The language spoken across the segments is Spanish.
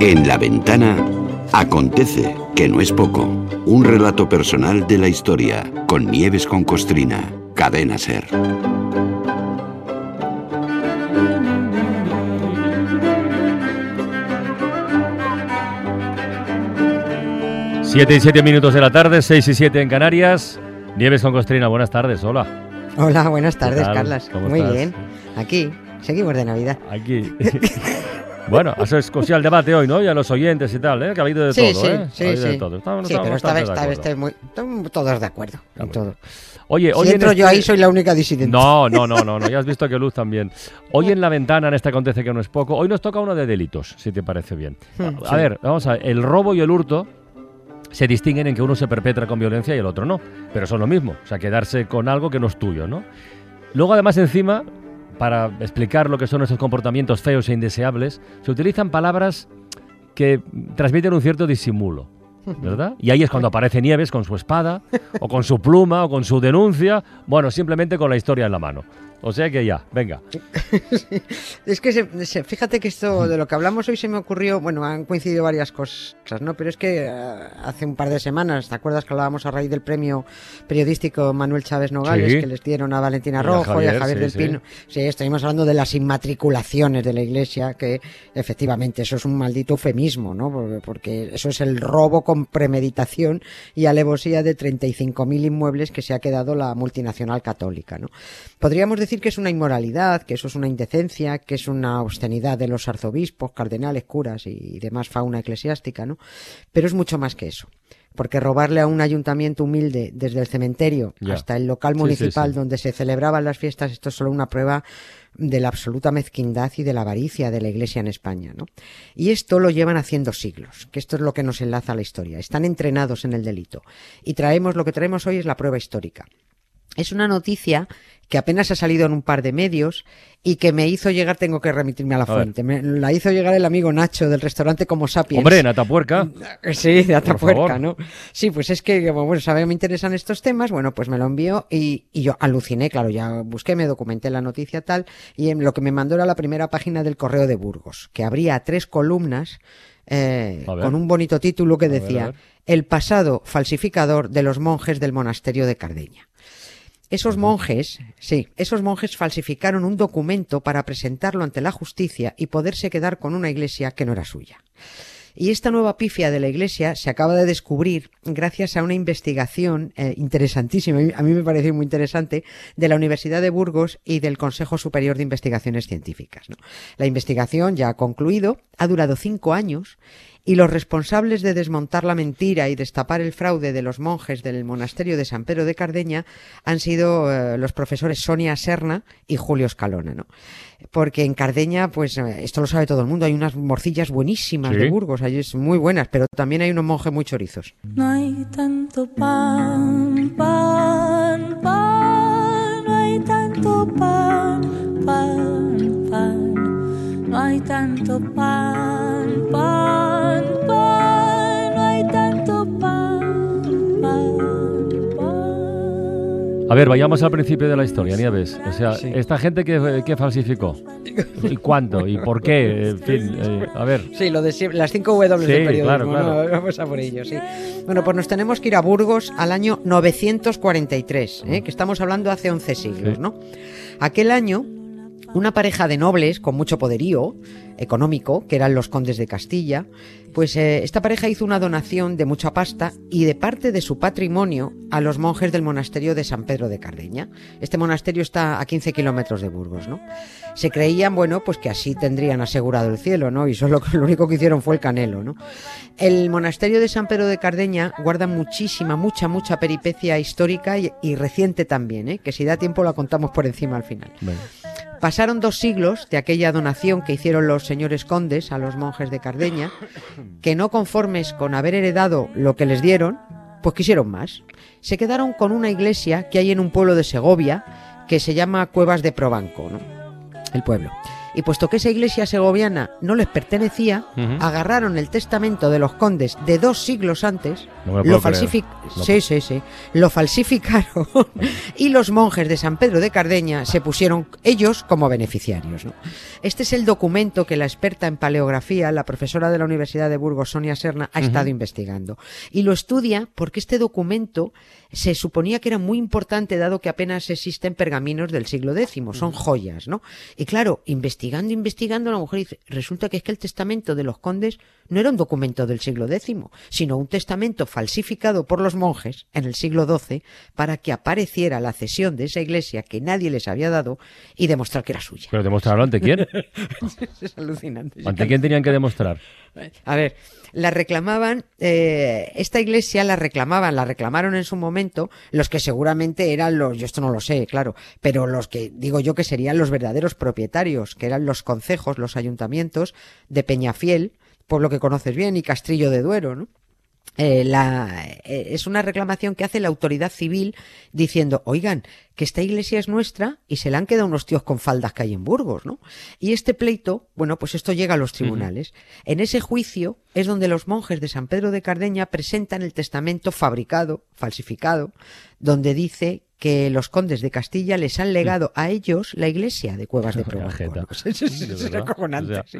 En la ventana acontece, que no es poco, un relato personal de la historia con Nieves con Costrina, cadena ser. Siete y siete minutos de la tarde, seis y siete en Canarias. Nieves con Costrina, buenas tardes, hola. Hola, buenas tardes? Carlas. ¿Cómo Muy estás? bien. Aquí, seguimos de Navidad. Aquí. bueno, eso es cosilla el debate hoy, ¿no? Y a los oyentes y tal, ¿eh? Que ha habido de sí, todo, sí, ¿eh? sí, Ha habido sí. de todo. Estamos- sí, estamos pero esta vez, bastante de esta vez acuerdo. estoy muy, estamos todos de acuerdo en todo. Oye, Si hoy en entro yo este- ahí, soy la única disidente. No, no, no, no, no, ya has visto que Luz también. Hoy en la ventana, en este acontece que no es poco, hoy nos toca uno de delitos, si te parece bien. Hmm, A, sí. ver, vamos a ver, el robo y el hurto se distinguen en que uno se perpetra con violencia y el otro no, pero son lo mismo, o sea, quedarse con algo que no es tuyo, ¿no? Luego, además, encima, para explicar lo que son esos comportamientos feos e indeseables, se utilizan palabras que transmiten un cierto disimulo. ¿Verdad? Y ahí es cuando aparece Nieves con su espada, o con su pluma, o con su denuncia, bueno, simplemente con la historia en la mano. O sea que ya, venga. Es que se- se- fíjate que esto de lo que hablamos hoy se me ocurrió, bueno, han coincidido varias cosas, ¿no? Pero es que eh, hace un par de semanas, ¿te acuerdas que hablábamos a raíz del premio periodístico Manuel Chávez Nogales Sí. que les dieron a Valentina Y a Rojo y a Javier, Javier sí, del. Pino? Sí, estuvimos hablando de las inmatriculaciones de la iglesia, que efectivamente eso es un maldito eufemismo, ¿no? Porque, porque eso es el robo con premeditación y alevosía de 35.000 inmuebles que se ha quedado la multinacional católica, ¿no? Podríamos decir que es una inmoralidad, que eso es una indecencia, que es una obscenidad de los arzobispos, cardenales, curas y demás fauna eclesiástica, ¿no? Pero es mucho más que eso. Porque robarle a un ayuntamiento humilde desde el cementerio hasta el local Sí, sí, municipal sí. donde se celebraban las fiestas, esto es solo una prueba de la absoluta mezquindad y de la avaricia de la Iglesia en España, ¿no? Y esto lo llevan haciendo siglos, que esto es lo que nos enlaza a la historia. Están entrenados en el delito. Y traemos, lo que traemos hoy es la prueba histórica. Es una noticia que apenas ha salido en un par de medios y que me hizo llegar, tengo que remitirme a la A fuente, me, la hizo llegar el amigo Nacho del restaurante Como Sapiens. Hombre, en Atapuerca. Sí, de Atapuerca. ¿no? Sí, pues es que, bueno, sabe que me interesan estos temas, bueno, pues me lo envió y, y yo aluciné, claro, ya busqué, me documenté la noticia tal, y en lo que me mandó era la primera página del Correo de Burgos, que abría tres columnas eh, con un bonito título que A decía, ver. El pasado falsificador de los monjes del monasterio de Cardeña. Esos monjes, sí, esos monjes falsificaron un documento para presentarlo ante la justicia y poderse quedar con una iglesia que no era suya. Y esta nueva pifia de la Iglesia se acaba de descubrir gracias a una investigación eh, interesantísima, a mí- me pareció muy interesante, de la Universidad de Burgos y del Consejo Superior de Investigaciones Científicas. ¿no? La investigación ya ha concluido, ha durado cinco años y los responsables de desmontar la mentira y destapar el fraude de los monjes del monasterio de San Pedro de Cardeña han sido eh, los profesores Sonia Serna y Julio Escalona, ¿no? Porque en Cardeña, pues eh, esto lo sabe todo el mundo, hay unas morcillas buenísimas Sí. de Burgos, hay es muy buenas, pero también hay unos monjes muy chorizos. No hay tanto pan, pan, ver, vayamos al principio de la historia, Nieves. O sea, Sí. esta gente que, que falsificó. ¿Y cuánto? ¿Y por qué? En fin, eh, a ver. Sí, lo de las cinco W Sí, del periodismo, claro, claro. ¿no? Vamos a por ello, sí. Bueno, pues nos tenemos que ir a Burgos al año 943, ¿eh? que estamos hablando hace 11 siglos, Sí. ¿no? Aquel año, una pareja de nobles con mucho poderío económico, que eran los condes de Castilla, pues eh, esta pareja hizo una donación de mucha pasta y de parte de su patrimonio a los monjes del monasterio de San Pedro de Cardeña. Este monasterio está a 15 kilómetros de Burgos, ¿no? Se creían, bueno, pues que así tendrían asegurado el cielo, ¿no? Y solo lo único que hicieron fue el canelo, ¿no? El monasterio de San Pedro de Cardeña guarda muchísima, mucha, mucha peripecia histórica y, y reciente también, ¿eh? Que si da tiempo la contamos por encima al final. Venga. Pasaron dos siglos de aquella donación que hicieron los señores condes a los monjes de Cardeña, que no conformes con haber heredado lo que les dieron, pues quisieron más. Se quedaron con una iglesia que hay en un pueblo de Segovia que se llama Cuevas de Probanco. El pueblo. Y puesto que esa iglesia segoviana no les pertenecía, agarraron el testamento de los condes de dos siglos antes, No lo lo, puedo creer. falsific- No. sí, sí, sí, lo falsificaron y los monjes de San Pedro de Cardeña se pusieron ellos como beneficiarios. ¿no? Este es el documento que la experta en paleografía, la profesora de la Universidad de Burgos, Sonia Serna, ha estado investigando. Y lo estudia porque este documento se suponía que era muy importante dado que apenas existen pergaminos del siglo X, son joyas, ¿no? Y claro, investigando, investigando, la mujer dice, resulta que es que el testamento de los condes no era un documento del siglo X, sino un testamento falsificado por los monjes en el siglo XII para que apareciera la cesión de esa iglesia que nadie les había dado y demostrar que era suya. ¿Pero demostrarlo ante quién? Es alucinante. ¿Ante quién tenían que demostrar? A ver, la reclamaban, eh, esta iglesia la reclamaban, la reclamaron en su momento los que seguramente eran los, yo esto no lo sé, claro, pero los que digo yo que serían los verdaderos propietarios, que eran los concejos, los ayuntamientos de Peñafiel, pueblo que conoces bien, y Castrillo de Duero, ¿no? Eh, la, eh, es una reclamación que hace la autoridad civil diciendo, oigan, que esta iglesia es nuestra y se la han quedado unos tíos con faldas que hay en Burgos, ¿no? Y este pleito, bueno, pues esto llega a los tribunales. En ese juicio es donde los monjes de San Pedro de Cardeña presentan el testamento fabricado, falsificado, donde dice que los condes de Castilla les han legado a ellos la iglesia de Cuevas de Vaya Provenco. jeta. ¿no? Es- es- De es verdad. acojonante, O sea. sí.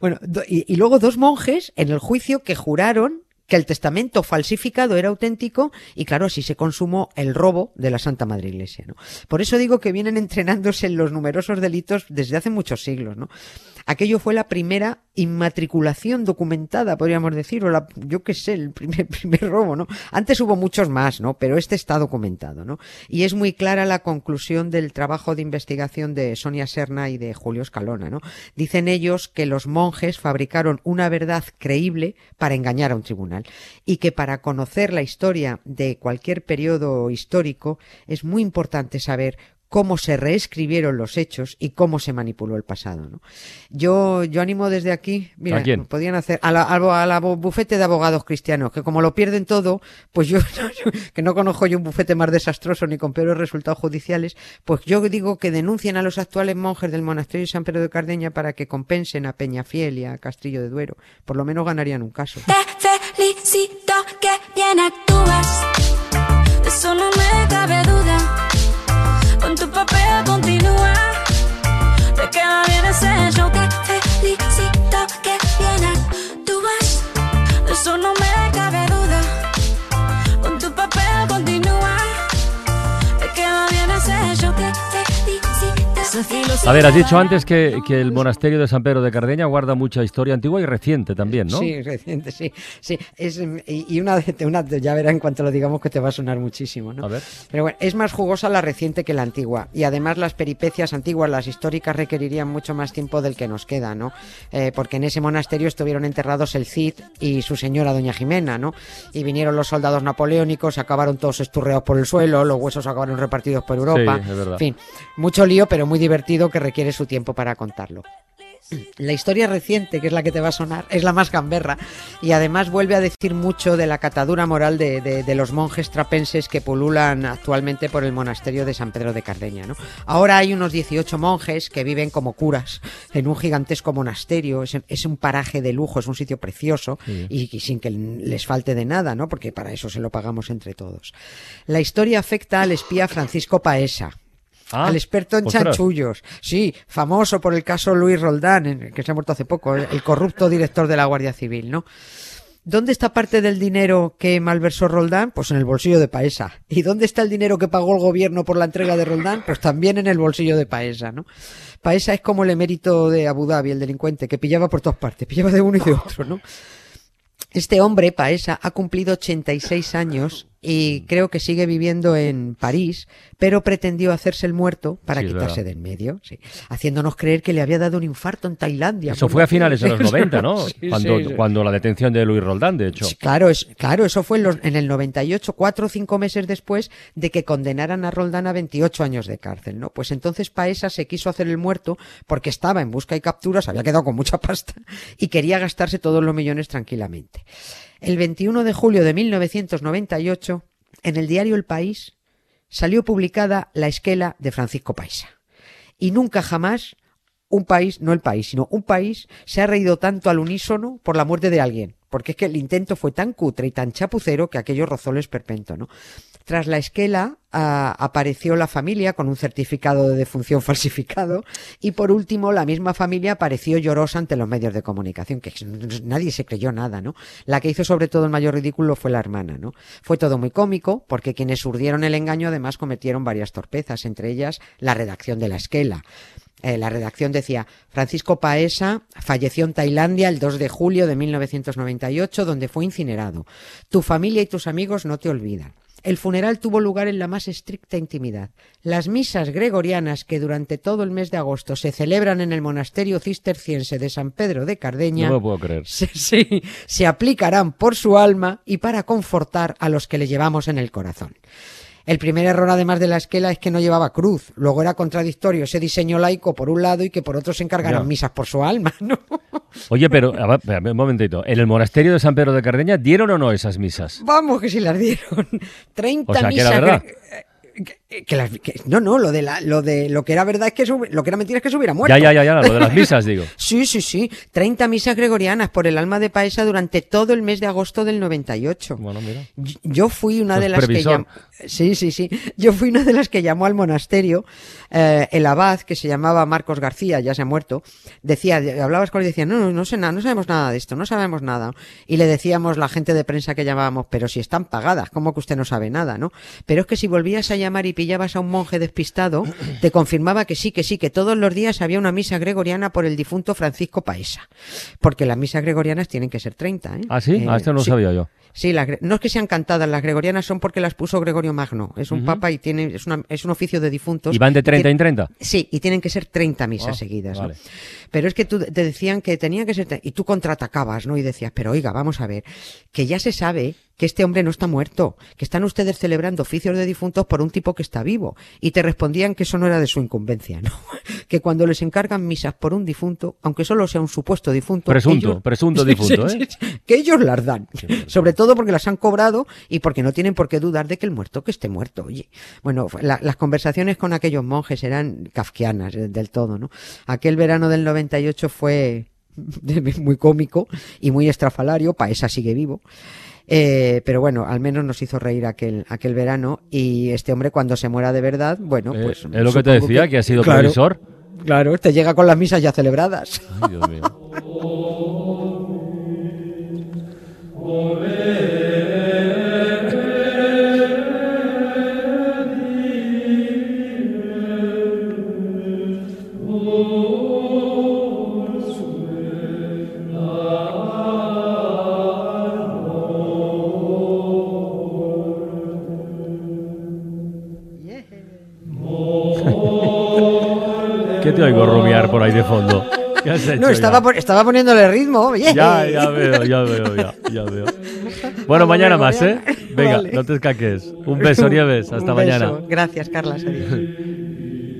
Bueno, do- y, y luego dos monjes en el juicio que juraron que el testamento falsificado era auténtico y claro, así se consumó el robo de la Santa Madre Iglesia, ¿no? Por eso digo que vienen entrenándose en los numerosos delitos desde hace muchos siglos, ¿no? Aquello fue la primera inmatriculación documentada, podríamos decir, o la, yo qué sé, el primer, primer robo, ¿no? Antes hubo muchos más, ¿no? Pero este está documentado, ¿no? Y es muy clara la conclusión del trabajo de investigación de Sonia Serna y de Julio Escalona, ¿no? Dicen ellos que los monjes fabricaron una verdad creíble para engañar a un tribunal y que para conocer la historia de cualquier periodo histórico es muy importante saber cómo se reescribieron los hechos y cómo se manipuló el pasado. ¿no? Yo, yo animo desde aquí, mira, ¿A quién? podían hacer a la, a la- a la bufete de abogados cristianos, que como lo pierden todo, pues yo, yo- que no conozco yo un bufete más desastroso ni con peores resultados judiciales, pues yo digo que denuncien a los actuales monjes del monasterio de San Pedro de Cardeña para que compensen a Peñafiel y a Castrillo de Duero. Por lo menos ganarían un caso. Te felicito que bien actúas, de eso no me cabe duda. A ver, has dicho antes que, que el monasterio de San Pedro de Cardeña guarda mucha historia antigua y reciente también, ¿no? Sí, reciente, sí. sí es, y una, de- una, ya verás en cuanto lo digamos que te va a sonar muchísimo, ¿no? A ver. Pero bueno, es más jugosa la reciente que la antigua. Y además las peripecias antiguas, las históricas, requerirían mucho más tiempo del que nos queda, ¿no? Eh, porque en ese monasterio estuvieron enterrados el Cid y su señora Doña Jimena, ¿no? Y vinieron los soldados napoleónicos, acabaron todos esturreados por el suelo, los huesos acabaron repartidos por Europa. Sí, es verdad. En fin, mucho lío, pero muy divertido que requiere su tiempo para contarlo. La historia reciente, que es la que te va a sonar, es la más gamberra y además vuelve a decir mucho de la catadura moral de, de- de los monjes trapenses que pululan actualmente por el monasterio de San Pedro de Cardeña. ¿no? Ahora hay unos 18 monjes que viven como curas en un gigantesco monasterio, es, es un paraje de lujo, es un sitio precioso y, y sin que les falte de nada, ¿no? porque para eso se lo pagamos entre todos. La historia afecta al espía Francisco Paesa, Ah, al experto en ostras. chanchullos. Sí, famoso por el caso Luis Roldán, que se ha muerto hace poco, el, el corrupto director de la Guardia Civil, ¿no? ¿Dónde está parte del dinero que malversó Roldán? Pues en el bolsillo de Paesa. ¿Y dónde está el dinero que pagó el gobierno por la entrega de Roldán? Pues también en el bolsillo de Paesa, ¿no? Paesa es como el emérito de Abu Dhabi, el delincuente, que pillaba por todas partes, pillaba de uno y de otro, ¿no? Este hombre, Paesa, ha cumplido 86 años y creo que sigue viviendo en París, pero pretendió hacerse el muerto para Sí, quitarse de en medio, sí, haciéndonos creer que le había dado un infarto en Tailandia. Eso fue a finales de los 90, ¿no? Sí, cuando, cuando la detención de Luis Roldán, de hecho. Claro, es, claro, eso fue en, los- en el 98, cuatro o cinco meses después de que condenaran a Roldán a 28 años de cárcel, ¿no? Pues entonces Paesa se quiso hacer el muerto porque estaba en busca y captura, se había quedado con mucha pasta y quería gastarse todos los millones tranquilamente. El 21 de julio de 1998, en el diario El País, salió publicada la esquela de Francisco Paisa. Y nunca jamás un país, no el país, sino un país se ha reído tanto al unísono por la muerte de alguien. Porque es que el intento fue tan cutre y tan chapucero que aquello rozó el esperpento, ¿no? Tras la esquela apareció la familia con un certificado de defunción falsificado y por último la misma familia apareció llorosa ante los medios de comunicación, que nadie se creyó nada, ¿no? La que hizo sobre todo el mayor ridículo fue la hermana, ¿no? Fue todo muy cómico porque quienes urdieron el engaño además cometieron varias torpezas, entre ellas la redacción de la esquela. Eh, la redacción decía, Francisco Paesa falleció en Tailandia el 2 de julio de 1998, donde fue incinerado. Tu familia y tus amigos no te olvidan. El funeral tuvo lugar en la más estricta intimidad. Las misas gregorianas que durante todo el mes de agosto se celebran en el monasterio cisterciense de San Pedro de Cardeña No me puedo creer. se, sí, se aplicarán por su alma y para confortar a los que le llevamos en el corazón. El primer error, además de la esquela, es que no llevaba cruz. Luego era contradictorio ese diseño laico por un lado y que por otro se encargaran misas por su alma, ¿no? Oye, pero, a ver, espérame un momentito. ¿En el monasterio de San Pedro de Cardeña dieron o no esas misas? Vamos, que si las dieron. 30 O sea, que misas. verdad. Eh, que- que las- que- no, no, lo de la, lo de lo que era verdad es que lo que era mentira es que se hubiera muerto. Ya, ya, ya, ya, lo de las misas, digo. Sí, sí, sí. 30 misas gregorianas por el alma de Paesa durante todo el mes de agosto del 98. Bueno, mira. Yo fui una de las que llamó. Sí, sí, sí. Yo fui una de las que llamó al monasterio. eh, el abad, que se llamaba Marcos García, ya se ha muerto, decía, hablabas con él y decía, no, no, no sé nada, no sabemos nada de esto, no sabemos nada. Y le decíamos la gente de prensa que llamábamos, pero si están pagadas, ¿cómo que usted no sabe nada, no? Pero es que si volvías a llamar y pillabas a un monje despistado, te confirmaba que sí, que sí, que todos los días había una misa gregoriana por el difunto Francisco Paesa. Porque las misas gregorianas tienen que ser 30, ¿eh? ¿Ah, sí? Eh, ah, esto no lo sí. sabía yo. Sí, gre- no es que sean cantadas, las gregorianas son porque las puso Gregorio Magno. Es un papa y tiene, es, una- es un oficio de difuntos. ¿Y van de 30 Ti- en 30? Sí, y tienen que ser 30 misas Ah, seguidas. ¿no? vale. Pero es que tú, te decían que tenían que ser. Y tú contraatacabas, ¿no? Y decías, pero oiga, vamos a ver, que ya se sabe que este hombre no está muerto, que están ustedes celebrando oficios de difuntos por un tipo que está vivo. Y te respondían que eso no era de su incumbencia, ¿no? Que cuando les encargan misas por un difunto, aunque solo sea un supuesto difunto. Presunto, ellos- presunto difunto, ¿eh? que ellos las dan. Sobre todo porque las han cobrado y porque no tienen por qué dudar de que el muerto que esté muerto. Oye, bueno, la- las conversaciones con aquellos monjes eran kafkianas eh, del todo, ¿no? Aquel verano del 98 fue muy cómico y muy estrafalario, Paesa sigue vivo. Eh, pero bueno, al menos nos hizo reír aquel, aquel verano y este hombre cuando se muera de verdad, bueno, Eh, pues... es lo que te decía, que, ha sido claro, previsor. Claro, te llega con las misas ya celebradas. Ay, Dios mío. te oigo rumiar por ahí de fondo? ¿Qué has hecho No, estaba, pon- estaba poniéndole ritmo. oye. Ya, ya veo, ya veo, ya, ya veo. Bueno, mañana mañana. más, ¿eh? Venga, Vale. no te escaques. Un beso, Nieves. Hasta Un mañana. beso. Gracias, Carlas. Adiós.